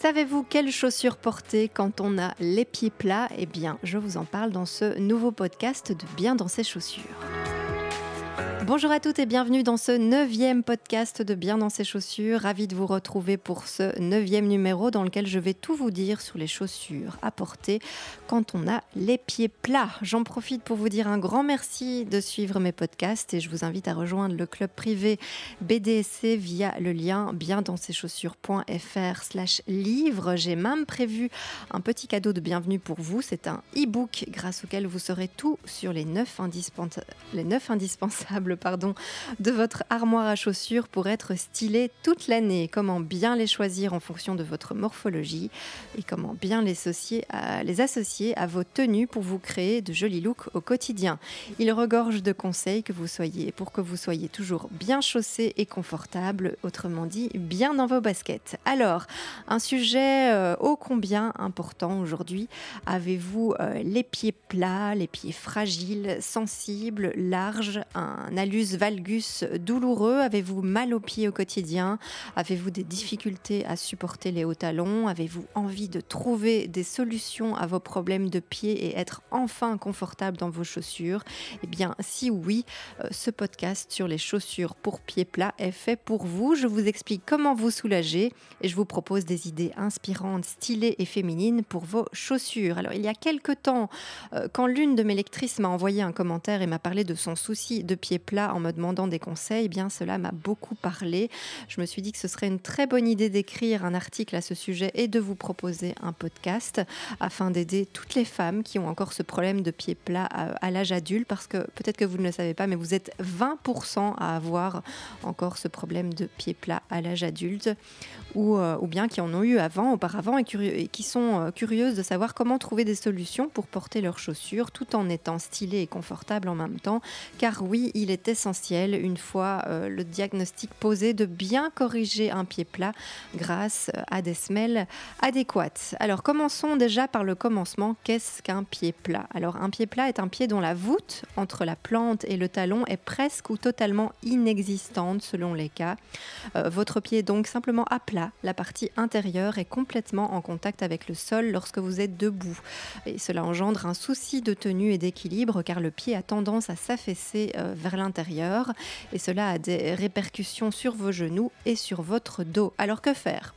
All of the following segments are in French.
Savez-vous quelles chaussures porter quand on a les pieds plats? Eh bien, je vous en parle dans ce nouveau podcast de Bien dans ses chaussures. Bonjour à toutes et bienvenue dans ce neuvième podcast de Bien dans ses chaussures. Ravi de vous retrouver pour ce neuvième numéro dans lequel je vais tout vous dire sur les chaussures à porter quand on a les pieds plats. J'en profite pour vous dire un grand merci de suivre mes podcasts et je vous invite à rejoindre le club privé BDSC via le lien bien dans ses chaussures.fr slash livre. J'ai même prévu un petit cadeau de bienvenue pour vous. C'est un e-book grâce auquel vous saurez tout sur les neuf les 9 indispensables de votre armoire à chaussures pour être stylé toute l'année. Comment bien les choisir en fonction de votre morphologie et comment bien les associer à, les associer à vos tenues pour vous créer de jolis looks au quotidien. Il regorge de conseils que vous soyez pour que vous soyez toujours bien chaussé et confortable, autrement dit bien dans vos baskets. Alors, un sujet euh, ô combien important aujourd'hui. Avez-vous euh, les pieds plats, les pieds fragiles, sensibles, larges, un valgus douloureux Avez-vous mal aux pieds au quotidien? Avez-vous des difficultés à supporter les hauts talons? Avez-vous envie de trouver des solutions à vos problèmes de pieds et être enfin confortable dans vos chaussures? Eh bien, si oui, euh, ce podcast sur les chaussures pour pieds plats est fait pour vous. Je vous explique comment vous soulager et je vous propose des idées inspirantes, stylées et féminines pour vos chaussures. Alors, il y a quelques temps, euh, quand l'une de mes lectrices m'a envoyé un commentaire et m'a parlé de son souci de pieds plats, en me demandant des conseils, eh bien cela m'a beaucoup parlé. Je me suis dit que ce serait une très bonne idée d'écrire un article à ce sujet et de vous proposer un podcast afin d'aider toutes les femmes qui ont encore ce problème de pieds plats à, l'âge adulte parce que peut-être que vous ne le savez pas mais vous êtes 20% à avoir encore ce problème de pieds plats à l'âge adulte ou, euh, ou, bien qui en ont eu avant, auparavant et, et qui sont euh, curieuses de savoir comment trouver des solutions pour porter leurs chaussures tout en étant stylées et confortables en même temps car oui il est essentiel, une fois euh, le diagnostic posé, de bien corriger un pied plat grâce euh, à des semelles adéquates. Alors commençons déjà par le commencement. Qu'est-ce qu'un pied plat? Alors un pied plat est un pied dont la voûte entre la plante et le talon est presque ou totalement inexistante selon les cas. Euh, votre pied est donc simplement à plat. La partie intérieure est complètement en contact avec le sol lorsque vous êtes debout. Et cela engendre un souci de tenue et d'équilibre car le pied a tendance à s'affaisser vers l'intérieur et cela a des répercussions sur vos genoux et sur votre dos. Alors que faire?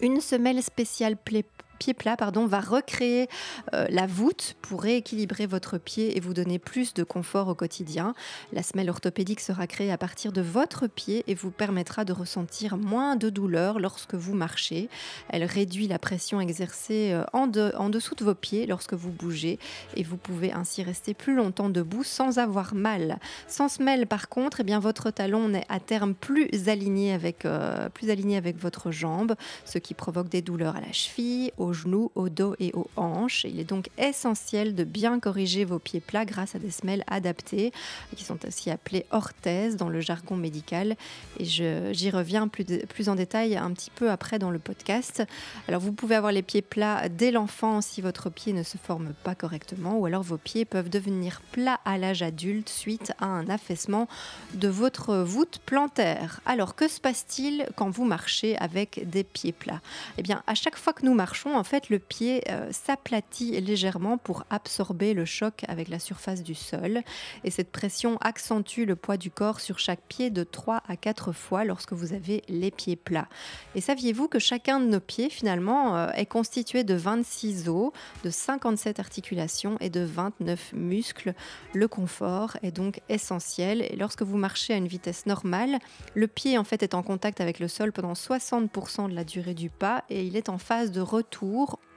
Une semelle spéciale plaît pied plat pardon, va recréer euh, la voûte pour rééquilibrer votre pied et vous donner plus de confort au quotidien. La semelle orthopédique sera créée à partir de votre pied et vous permettra de ressentir moins de douleur lorsque vous marchez. Elle réduit la pression exercée euh, en, dessous de vos pieds lorsque vous bougez et vous pouvez ainsi rester plus longtemps debout sans avoir mal. Sans semelle par contre, eh bien, votre talon est à terme plus aligné avec, euh, plus aligné avec votre jambe, ce qui provoque des douleurs à la cheville, genoux, au dos et aux hanches. Il est donc essentiel de bien corriger vos pieds plats grâce à des semelles adaptées, qui sont aussi appelées orthèses dans le jargon médical. Et j'y reviens plus, plus en détail un petit peu après dans le podcast. Alors vous pouvez avoir les pieds plats dès l'enfance si votre pied ne se forme pas correctement, ou alors vos pieds peuvent devenir plats à l'âge adulte suite à un affaissement de votre voûte plantaire. Alors que se passe-t-il quand vous marchez avec des pieds plats? Eh bien, à chaque fois que nous marchons, en fait, le pied euh, s'aplatit légèrement pour absorber le choc avec la surface du sol. Et cette pression accentue le poids du corps sur chaque pied de 3 à 4 fois lorsque vous avez les pieds plats. Et saviez-vous que chacun de nos pieds, finalement, euh, est constitué de 26 os, de 57 articulations et de 29 muscles? Le confort est donc essentiel. Et lorsque vous marchez à une vitesse normale, le pied, en fait, est en contact avec le sol pendant 60% de la durée du pas et il est en phase de retour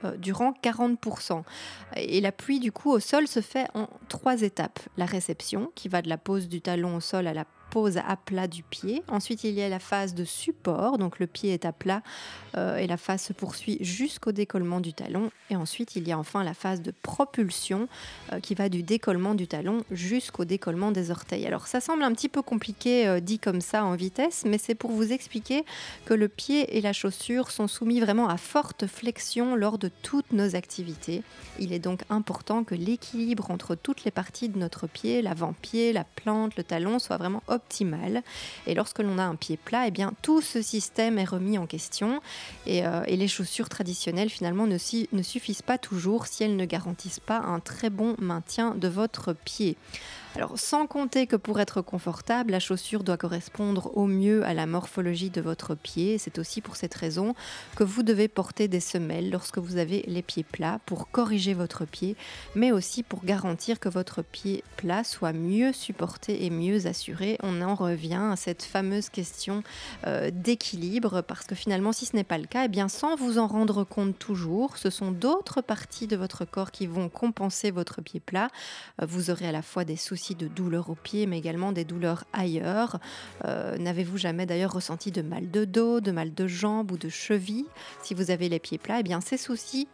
euh, durant 40%. Et l'appui du coup au sol se fait en trois étapes. La réception, qui va de la pose du talon au sol à la pose à plat du pied. Ensuite, il y a la phase de support, donc le pied est à plat euh, et la phase se poursuit jusqu'au décollement du talon. Et ensuite, il y a enfin la phase de propulsion euh, qui va du décollement du talon jusqu'au décollement des orteils. Alors, ça semble un petit peu compliqué euh, dit comme ça en vitesse, mais c'est pour vous expliquer que le pied et la chaussure sont soumis vraiment à forte flexion lors de toutes nos activités. Il est donc important que l'équilibre entre toutes les parties de notre pied, l'avant-pied, la plante, le talon, soit vraiment optimal Et lorsque l'on a un pied plat, eh bien, tout ce système est remis en question. Et, euh, les chaussures traditionnelles, finalement, ne suffisent pas toujours si elles ne garantissent pas un très bon maintien de votre pied. Alors, sans compter que pour être confortable, la chaussure doit correspondre au mieux à la morphologie de votre pied. C'est aussi pour cette raison que vous devez porter des semelles lorsque vous avez les pieds plats pour corriger votre pied, mais aussi pour garantir que votre pied plat soit mieux supporté et mieux assuré. On en revient à cette fameuse question euh, d'équilibre, parce que finalement, si ce n'est pas le cas, eh bien, sans vous en rendre compte toujours, ce sont d'autres parties de votre corps qui vont compenser votre pied plat. Euh, vous aurez à la fois des soucis de douleurs au pied, mais également des douleurs ailleurs. Euh, n'avez-vous jamais d'ailleurs ressenti de mal de dos, de mal de jambes ou de cheville? Si vous avez les pieds plats, eh bien ces soucis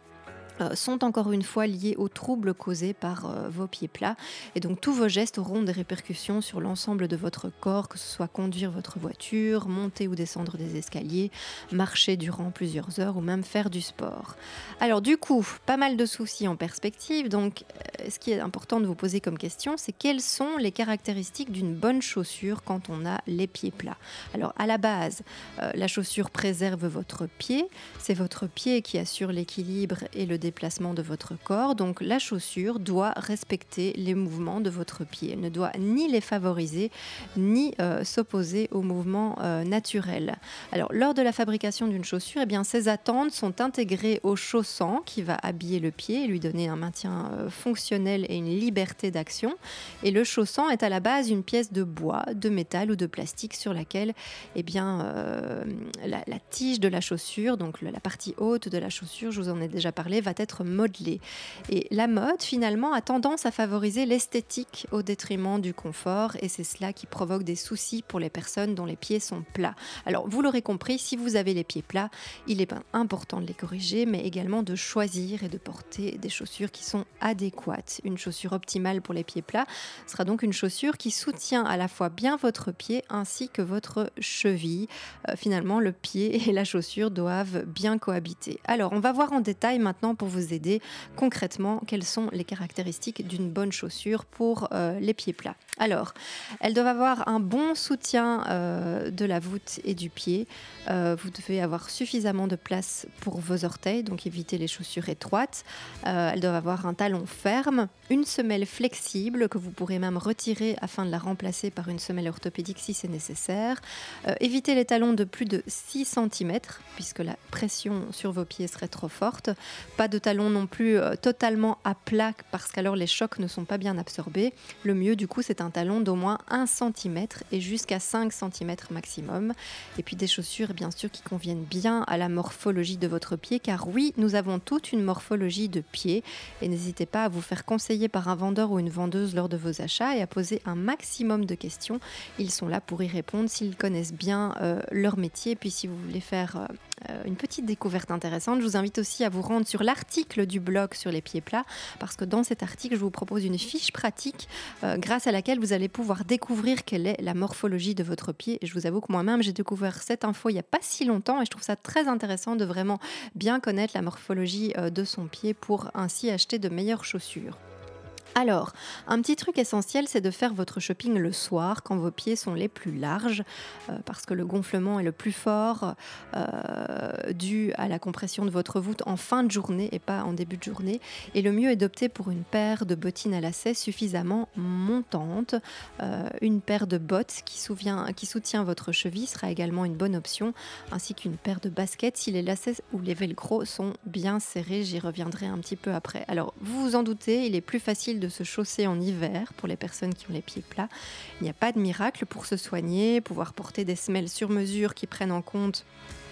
sont encore une fois liés aux troubles causés par euh, vos pieds plats. Et donc tous vos gestes auront des répercussions sur l'ensemble de votre corps, que ce soit conduire votre voiture, monter ou descendre des escaliers, marcher durant plusieurs heures ou même faire du sport. Alors du coup, pas mal de soucis en perspective. Donc euh, ce qui est important de vous poser comme question, c'est quelles sont les caractéristiques d'une bonne chaussure quand on a les pieds plats? Alors à la base, la chaussure préserve votre pied. C'est votre pied qui assure l'équilibre et le de votre corps. Donc la chaussure doit respecter les mouvements de votre pied. Elle ne doit ni les favoriser, ni euh, s'opposer aux mouvements euh, naturels. Alors lors de la fabrication d'une chaussure, eh bien, ces attentes sont intégrées au chaussant qui va habiller le pied et lui donner un maintien euh, fonctionnel et une liberté d'action. Et le chaussant est à la base une pièce de bois, de métal ou de plastique sur laquelle eh bien, la, la, tige de la chaussure, donc la partie haute de la chaussure, je vous en ai déjà parlé, va être modelé. Et la mode, finalement, a tendance à favoriser l'esthétique au détriment du confort, et c'est cela qui provoque des soucis pour les personnes dont les pieds sont plats. Alors, vous l'aurez compris, si vous avez les pieds plats, il est important de les corriger, mais également de choisir et de porter des chaussures qui sont adéquates. Une chaussure optimale pour les pieds plats sera donc une chaussure qui soutient à la fois bien votre pied ainsi que votre cheville. Euh, finalement, le pied et la chaussure doivent bien cohabiter. Alors, on va voir en détail maintenant pour vous aider concrètement quelles sont les caractéristiques d'une bonne chaussure pour euh, les pieds plats? Alors, elles doivent avoir un bon soutien euh, de la voûte et du pied. Euh, vous devez avoir suffisamment de place pour vos orteils, donc évitez les chaussures étroites. elles doivent avoir un talon ferme, une semelle flexible que vous pourrez même retirer afin de la remplacer par une semelle orthopédique si c'est nécessaire. évitez les talons de plus de 6 cm puisque la pression sur vos pieds serait trop forte. Pas de talons non plus euh, totalement à plat parce qu'alors les chocs ne sont pas bien absorbés. Le mieux du coup c'est un talon d'au moins 1 cm et jusqu'à 5 cm maximum. Et puis des chaussures bien sûr qui conviennent bien à la morphologie de votre pied car oui nous avons toute une morphologie de pied et n'hésitez pas à vous faire conseiller par un vendeur ou une vendeuse lors de vos achats et à poser un maximum de questions. Ils sont là pour y répondre s'ils connaissent bien euh, leur métier. Puis si vous voulez faire euh, une petite découverte intéressante, je vous invite aussi à vous rendre sur l'article article du blog sur les pieds plats, parce que dans cet article, je vous propose une fiche pratique euh, grâce à laquelle vous allez pouvoir découvrir quelle est la morphologie de votre pied. Et je vous avoue que moi-même, j'ai découvert cette info il n'y a pas si longtemps et je trouve ça très intéressant de vraiment bien connaître la morphologie euh, de son pied pour ainsi acheter de meilleures chaussures. Alors, un petit truc essentiel, c'est de faire votre shopping le soir quand vos pieds sont les plus larges, euh, parce que le gonflement est le plus fort euh, dû à la compression de votre voûte en fin de journée et pas en début de journée. Et le mieux est d'opter pour une paire de bottines à lacets suffisamment montante. Euh, une paire de bottes qui, qui soutient votre cheville sera également une bonne option, ainsi qu'une paire de baskets si les lacets ou les velcro sont bien serrés. J'y reviendrai un petit peu après. Alors, vous vous en doutez, il est plus facile de se chausser en hiver pour les personnes qui ont les pieds plats. Il n'y a pas de miracle pour se soigner, pouvoir porter des semelles sur mesure qui prennent en compte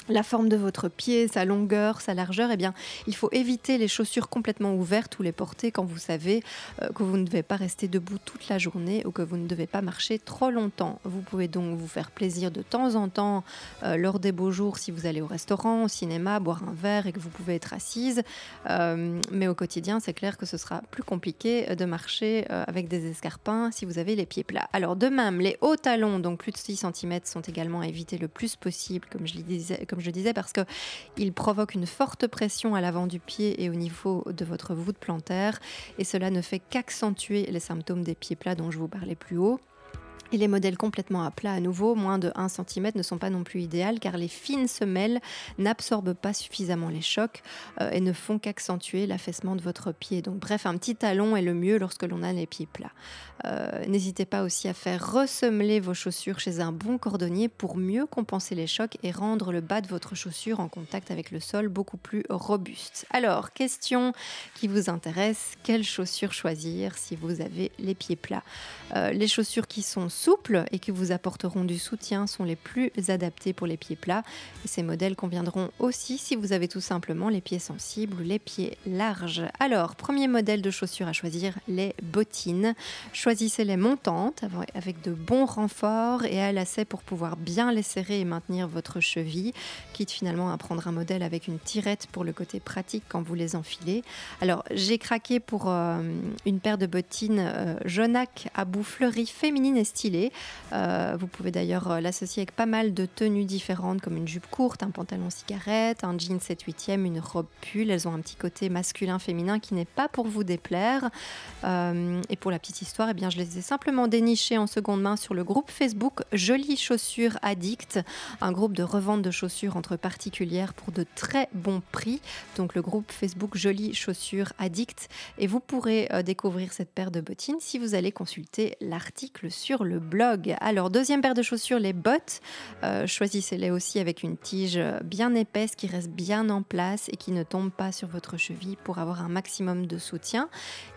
la forme de votre pied, sa longueur, sa largeur, eh bien, il faut éviter les chaussures complètement ouvertes ou les porter quand vous savez euh, que vous ne devez pas rester debout toute la journée ou que vous ne devez pas marcher trop longtemps. Vous pouvez donc vous faire plaisir de temps en temps euh, lors des beaux jours si vous allez au restaurant, au cinéma, boire un verre et que vous pouvez être assise. Euh, mais au quotidien, c'est clair que ce sera plus compliqué de marcher avec des escarpins si vous avez les pieds plats. Alors de même, les hauts talons, donc plus de 6 cm, sont également à éviter le plus possible, comme je le disais je disais, parce qu'il provoque une forte pression à l'avant du pied et au niveau de votre voûte plantaire, et cela ne fait qu'accentuer les symptômes des pieds plats dont je vous parlais plus haut. Et les modèles complètement à plat à nouveau, moins de 1 cm, ne sont pas non plus idéales car les fines semelles n'absorbent pas suffisamment les chocs euh, et ne font qu'accentuer l'affaissement de votre pied. Donc bref, un petit talon est le mieux lorsque l'on a les pieds plats. Euh, n'hésitez pas aussi à faire ressemeler vos chaussures chez un bon cordonnier pour mieux compenser les chocs et rendre le bas de votre chaussure en contact avec le sol beaucoup plus robuste. Alors, question qui vous intéresse, quelles chaussures choisir si vous avez les pieds plats? Euh, Les chaussures qui sont souples et qui vous apporteront du soutien sont les plus adaptés pour les pieds plats. ces modèles conviendront aussi si vous avez tout simplement les pieds sensibles ou les pieds larges. Alors, premier modèle de chaussures à choisir, les bottines. Choisissez les montantes avec de bons renforts et à lacets pour pouvoir bien les serrer et maintenir votre cheville, quitte finalement à prendre un modèle avec une tirette pour le côté pratique quand vous les enfilez. Alors, j'ai craqué pour euh, une paire de bottines euh, Jonac à bout fleuri féminine et euh, vous pouvez d'ailleurs euh, l'associer avec pas mal de tenues différentes comme une jupe courte, un pantalon cigarette, un jean 7 8 e une robe pull. Elles ont un petit côté masculin-féminin qui n'est pas pour vous déplaire. Euh, et pour la petite histoire, eh bien, je les ai simplement dénichées en seconde main sur le groupe Facebook Jolies chaussures addict, un groupe de revente de chaussures entre particulières pour de très bons prix. Donc le groupe Facebook Jolies chaussures addict. Et vous pourrez découvrir cette paire de bottines si vous allez consulter l'article sur le blog. Alors, deuxième paire de chaussures, les bottes. Euh, choisissez-les aussi avec une tige bien épaisse qui reste bien en place et qui ne tombe pas sur votre cheville pour avoir un maximum de soutien.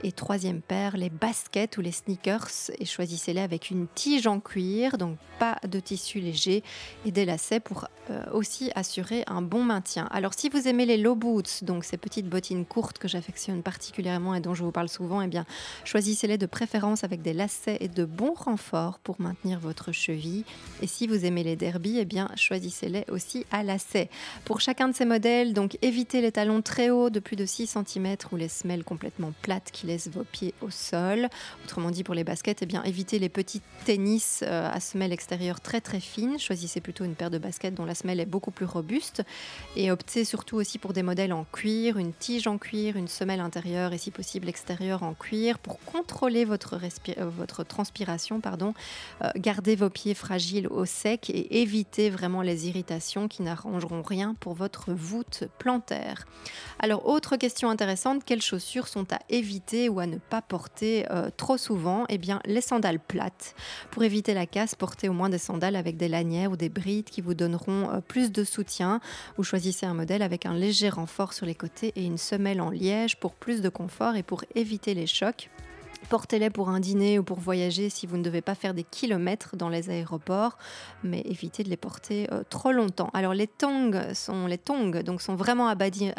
Et troisième paire, les baskets ou les sneakers. Et choisissez-les avec une tige en cuir, donc pas de tissu léger et des lacets pour euh, aussi assurer un bon maintien. Alors, si vous aimez les low boots, donc ces petites bottines courtes que j'affectionne particulièrement et dont je vous parle souvent, eh bien, choisissez-les de préférence avec des lacets et de bons renforts pour maintenir votre cheville. Et si vous aimez les derbies, eh bien choisissez-les aussi à lacets. Pour chacun de ces modèles, donc évitez les talons très hauts de plus de 6 cm ou les semelles complètement plates qui laissent vos pieds au sol. Autrement dit, pour les baskets, eh bien évitez les petits tennis euh, à semelle extérieure très très fine. Choisissez plutôt une paire de baskets dont la semelle est beaucoup plus robuste. Et optez surtout aussi pour des modèles en cuir, une tige en cuir, une semelle intérieure et si possible extérieure en cuir pour contrôler votre, euh, votre transpiration pardon, euh, gardez vos pieds fragiles au sec et évitez vraiment les irritations qui n'arrangeront rien pour votre voûte plantaire. Alors, autre question intéressante, quelles chaussures sont à éviter ou à ne pas porter euh, trop souvent? Eh bien, les sandales plates. Pour éviter la casse, portez au moins des sandales avec des lanières ou des brides qui vous donneront euh, plus de soutien. Ou choisissez un modèle avec un léger renfort sur les côtés et une semelle en liège pour plus de confort et pour éviter les chocs. Portez-les pour un dîner ou pour voyager si vous ne devez pas faire des kilomètres dans les aéroports, mais évitez de les porter euh, trop longtemps. Alors les tongs sont les tongs, donc sont vraiment à bannir,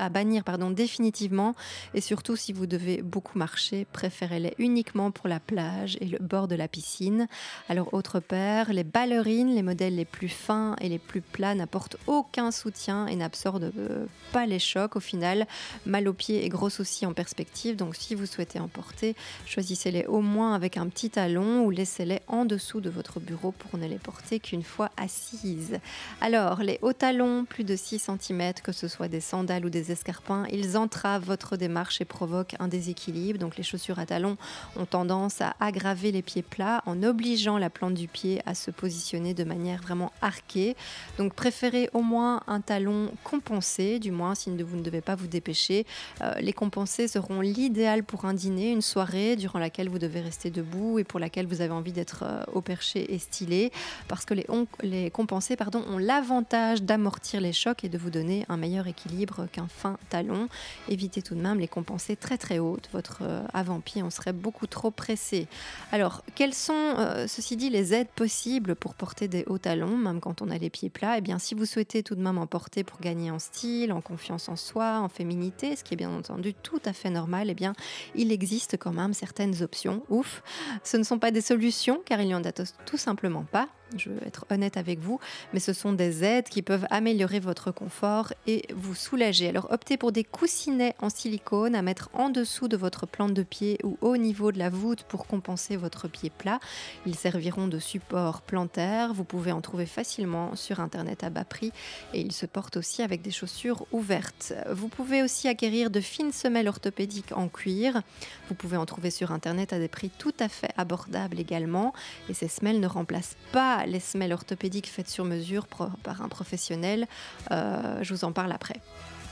définitivement, et surtout si vous devez beaucoup marcher, préférez-les uniquement pour la plage et le bord de la piscine. Alors autre paire, les ballerines, les modèles les plus fins et les plus plats n'apportent aucun soutien et n'absorbent euh, pas les chocs. Au final, mal aux pieds et gros soucis en perspective. Donc si vous souhaitez en porter, choisissez choisissez-les au moins avec un petit talon ou laissez-les en dessous de votre bureau pour ne les porter qu'une fois assises. Alors, les hauts talons, plus de 6 cm, que ce soit des sandales ou des escarpins, ils entravent votre démarche et provoquent un déséquilibre. Donc, les chaussures à talons ont tendance à aggraver les pieds plats en obligeant la plante du pied à se positionner de manière vraiment arquée. Donc, préférez au moins un talon compensé, du moins si vous ne devez pas vous dépêcher. Euh, les compensés seront l'idéal pour un dîner, une soirée, durant laquelle vous devez rester debout et pour laquelle vous avez envie d'être euh, au perché et stylé, parce que les, les compensés pardon, ont l'avantage d'amortir les chocs et de vous donner un meilleur équilibre qu'un fin talon. Évitez tout de même les compensés très très hautes, votre euh, avant-pied on serait beaucoup trop pressé. Alors, quelles sont, euh, ceci dit, les aides possibles pour porter des hauts talons, même quand on a les pieds plats? Eh bien, si vous souhaitez tout de même en porter pour gagner en style, en confiance en soi, en féminité, ce qui est bien entendu tout à fait normal, eh bien, il existe quand même certaines options. Ouf, ce ne sont pas des solutions car il n'y en a tout simplement pas je veux être honnête avec vous, mais ce sont des aides qui peuvent améliorer votre confort et vous soulager. Alors optez pour des coussinets en silicone à mettre en dessous de votre plante de pied ou au niveau de la voûte pour compenser votre pied plat. Ils serviront de support plantaire. Vous pouvez en trouver facilement sur internet à bas prix et ils se portent aussi avec des chaussures ouvertes. Vous pouvez aussi acquérir de fines semelles orthopédiques en cuir. Vous pouvez en trouver sur internet à des prix tout à fait abordables également et ces semelles ne remplacent pas les semelles orthopédiques faites sur mesure par un professionnel. Euh, je vous en parle après.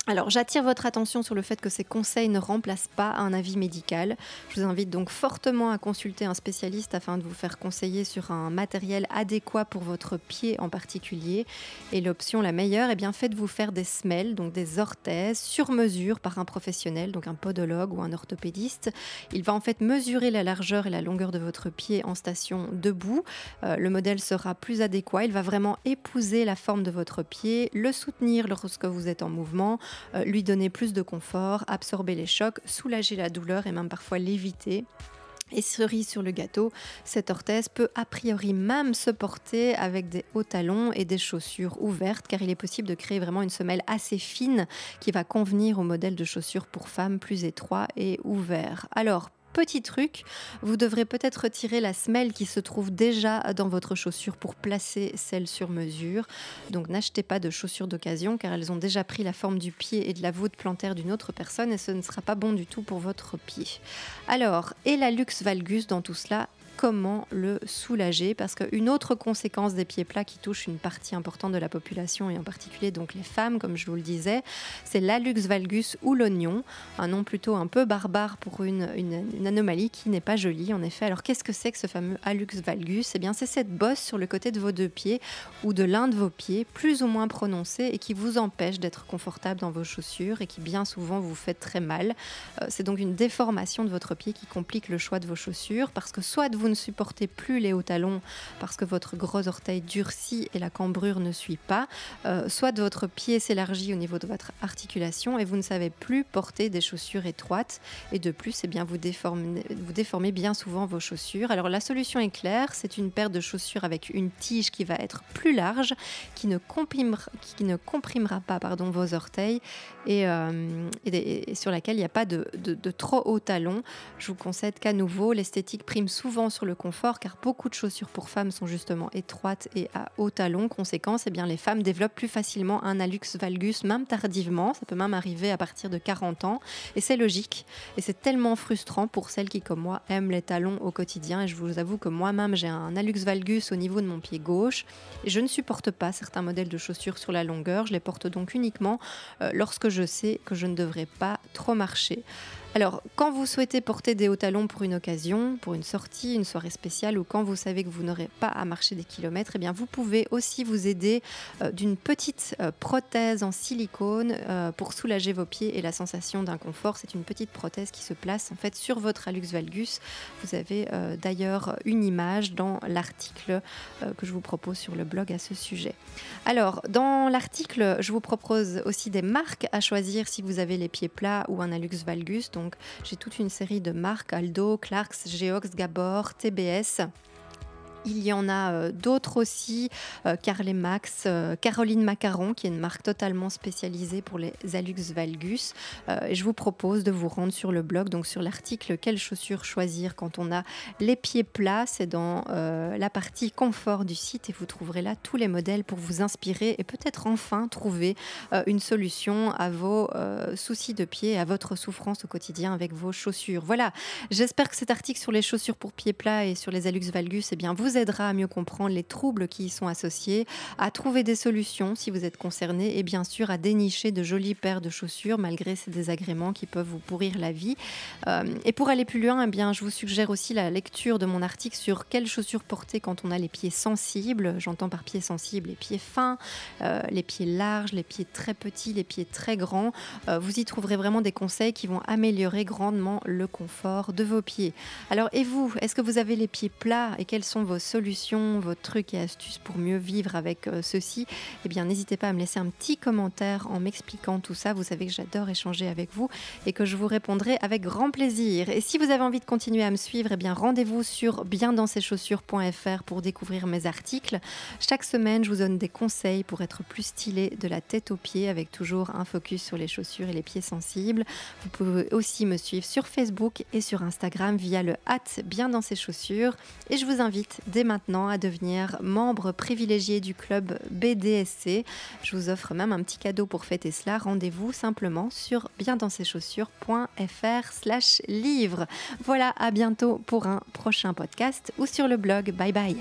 Alors j'attire votre attention sur le fait que ces conseils ne remplacent pas un avis médical. Je vous invite donc fortement à consulter un spécialiste afin de vous faire conseiller sur un matériel adéquat pour votre pied en particulier. Et l'option la meilleure, eh bien faites-vous faire des semelles, donc des orthèses sur mesure par un professionnel, donc un podologue ou un orthopédiste. Il va en fait mesurer la largeur et la longueur de votre pied en station debout. Euh, le modèle sera plus adéquat. Il va vraiment épouser la forme de votre pied, le soutenir lorsque vous êtes en mouvement lui donner plus de confort, absorber les chocs, soulager la douleur et même parfois l'éviter. Et cerise sur le gâteau, cette orthèse peut a priori même se porter avec des hauts talons et des chaussures ouvertes car il est possible de créer vraiment une semelle assez fine qui va convenir au modèle de chaussures pour femmes plus étroit et ouvert. Alors petit truc, vous devrez peut-être retirer la semelle qui se trouve déjà dans votre chaussure pour placer celle sur mesure. Donc n'achetez pas de chaussures d'occasion car elles ont déjà pris la forme du pied et de la voûte plantaire d'une autre personne et ce ne sera pas bon du tout pour votre pied. Alors, et la luxe valgus dans tout cela comment le soulager parce qu'une autre conséquence des pieds plats qui touche une partie importante de la population et en particulier donc les femmes comme je vous le disais, c'est l'alux valgus ou l'oignon, un nom plutôt un peu barbare pour une, anomalie qui n'est pas jolie en effet. Alors qu'est-ce que c'est que ce fameux alux valgus? Eh bien c'est cette bosse sur le côté de vos deux pieds ou de l'un de vos pieds plus ou moins prononcée et qui vous empêche d'être confortable dans vos chaussures et qui bien souvent vous fait très mal. Euh, c'est donc une déformation de votre pied qui complique le choix de vos chaussures parce que soit vous ne supportez plus les hauts talons parce que votre gros orteil durcit et la cambrure ne suit pas, euh, soit votre pied s'élargit au niveau de votre articulation et vous ne savez plus porter des chaussures étroites. Et de plus, eh bien, vous, déformez, vous déformez bien souvent vos chaussures. Alors la solution est claire, c'est une paire de chaussures avec une tige qui va être plus large, qui ne comprimera, pas pardon, vos orteils et, euh, sur laquelle il n'y a pas de, de trop hauts talons. Je vous concède qu'à nouveau, l'esthétique prime souvent sur le confort car beaucoup de chaussures pour femmes sont justement étroites et à haut talon. Conséquence, eh bien, les femmes développent plus facilement un alux valgus, même tardivement. Ça peut même arriver à partir de 40 ans. Et c'est logique. Et c'est tellement frustrant pour celles qui, comme moi, aiment les talons au quotidien. Et je vous avoue que moi-même, j'ai un alux valgus au niveau de mon pied gauche. Et je ne supporte pas certains modèles de chaussures sur la longueur. Je les porte donc uniquement euh, lorsque je sais que je ne devrais pas trop marcher. Alors, quand vous souhaitez porter des hauts talons pour une occasion, pour une sortie, une soirée spéciale, ou quand vous savez que vous n'aurez pas à marcher des kilomètres, eh bien, vous pouvez aussi vous aider euh, d'une petite euh, prothèse en silicone euh, pour soulager vos pieds et la sensation d'inconfort. C'est une petite prothèse qui se place en fait sur votre hallux valgus. Vous avez d'ailleurs une image dans l'article que je vous propose sur le blog à ce sujet. Alors, dans l'article, je vous propose aussi des marques à choisir si vous avez les pieds plats ou un hallux valgus. J'ai toute une série de marques, Aldo, Clarks, Geox, Gabor, TBS. Il y en a euh, d'autres aussi, euh, Carle Max, euh, Caroline Macaron, qui est une marque totalement spécialisée pour les Alux Valgus. je vous propose de vous rendre sur le blog, donc sur l'article Quelles chaussures choisir? quand on a les pieds plats. C'est dans la partie confort du site et vous trouverez là tous les modèles pour vous inspirer et peut-être enfin trouver une solution à vos soucis de pied, à votre souffrance au quotidien avec vos chaussures. Voilà, j'espère que cet article sur les chaussures pour pieds plats et sur les Alux Valgus, eh bien, vous aidera à mieux comprendre les troubles qui y sont associés, à trouver des solutions si vous êtes concerné et bien sûr à dénicher de jolies paires de chaussures malgré ces désagréments qui peuvent vous pourrir la vie. Euh, et pour aller plus loin, eh bien, je vous suggère aussi la lecture de mon article sur quelles chaussures porter quand on a les pieds sensibles. J'entends par pieds sensibles les pieds fins, euh, les pieds larges, les pieds très petits, les pieds très grands. Euh, vous y trouverez vraiment des conseils qui vont améliorer grandement le confort de vos pieds. Alors et vous, est-ce que vous avez les pieds plats et quels sont vos solutions, vos trucs et astuces pour mieux vivre avec euh, ceci, eh bien n'hésitez pas à me laisser un petit commentaire en m'expliquant tout ça. Vous savez que j'adore échanger avec vous et que je vous répondrai avec grand plaisir. Et si vous avez envie de continuer à me suivre, eh bien rendez-vous sur biendanseschaussures.fr pour découvrir mes articles. Chaque semaine, je vous donne des conseils pour être plus stylé de la tête aux pieds avec toujours un focus sur les chaussures et les pieds sensibles. Vous pouvez aussi me suivre sur Facebook et sur Instagram via le hâte bien dans ses chaussures. Et je vous invite dès maintenant à devenir membre privilégié du club BDSC. Je vous offre même un petit cadeau pour fêter cela. Rendez-vous simplement sur biendanseschaussures.fr slash livre. Voilà, à bientôt pour un prochain podcast ou sur le blog. Bye bye.